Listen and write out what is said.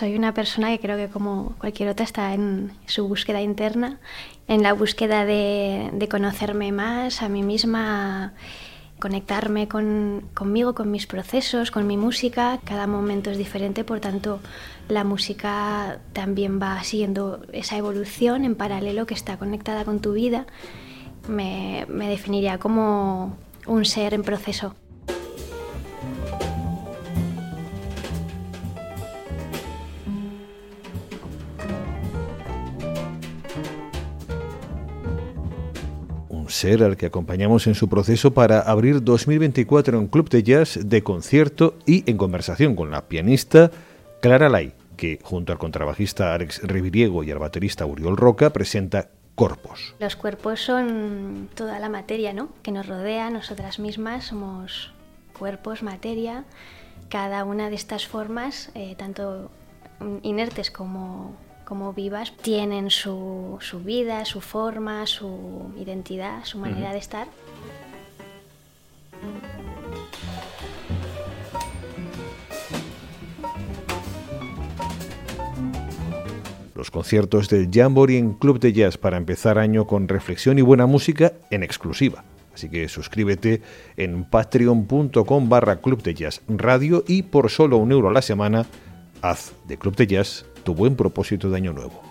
Soy una persona que creo que como cualquier otra está en su búsqueda interna, en la búsqueda de, conocerme más a mí misma, conectarme con, conmigo, con mis procesos, con mi música. Cada momento es diferente, por tanto la música también va siguiendo esa evolución en paralelo que está conectada con tu vida. Me definiría como un ser en proceso. Ser al que acompañamos en su proceso para abrir 2024 en Club de Jazz de concierto y en conversación con la pianista Clara Lai, que junto al contrabajista Alex Riviriego y al baterista Uriol Roca presenta Corpos. Los cuerpos son toda la materia ¿no? que nos rodea, nosotras mismas somos cuerpos, materia. Cada una de estas formas, eh, tanto inertes como como vivas tienen su, su vida, su forma, su identidad, su manera de estar. Los conciertos del Jamboree en Club de Jazz para empezar año con reflexión y buena música en exclusiva. Así que suscríbete en patreon.com barra Club de Jazz Radio y por solo un euro a la semana haz de Club de Jazz tu buen propósito de año nuevo.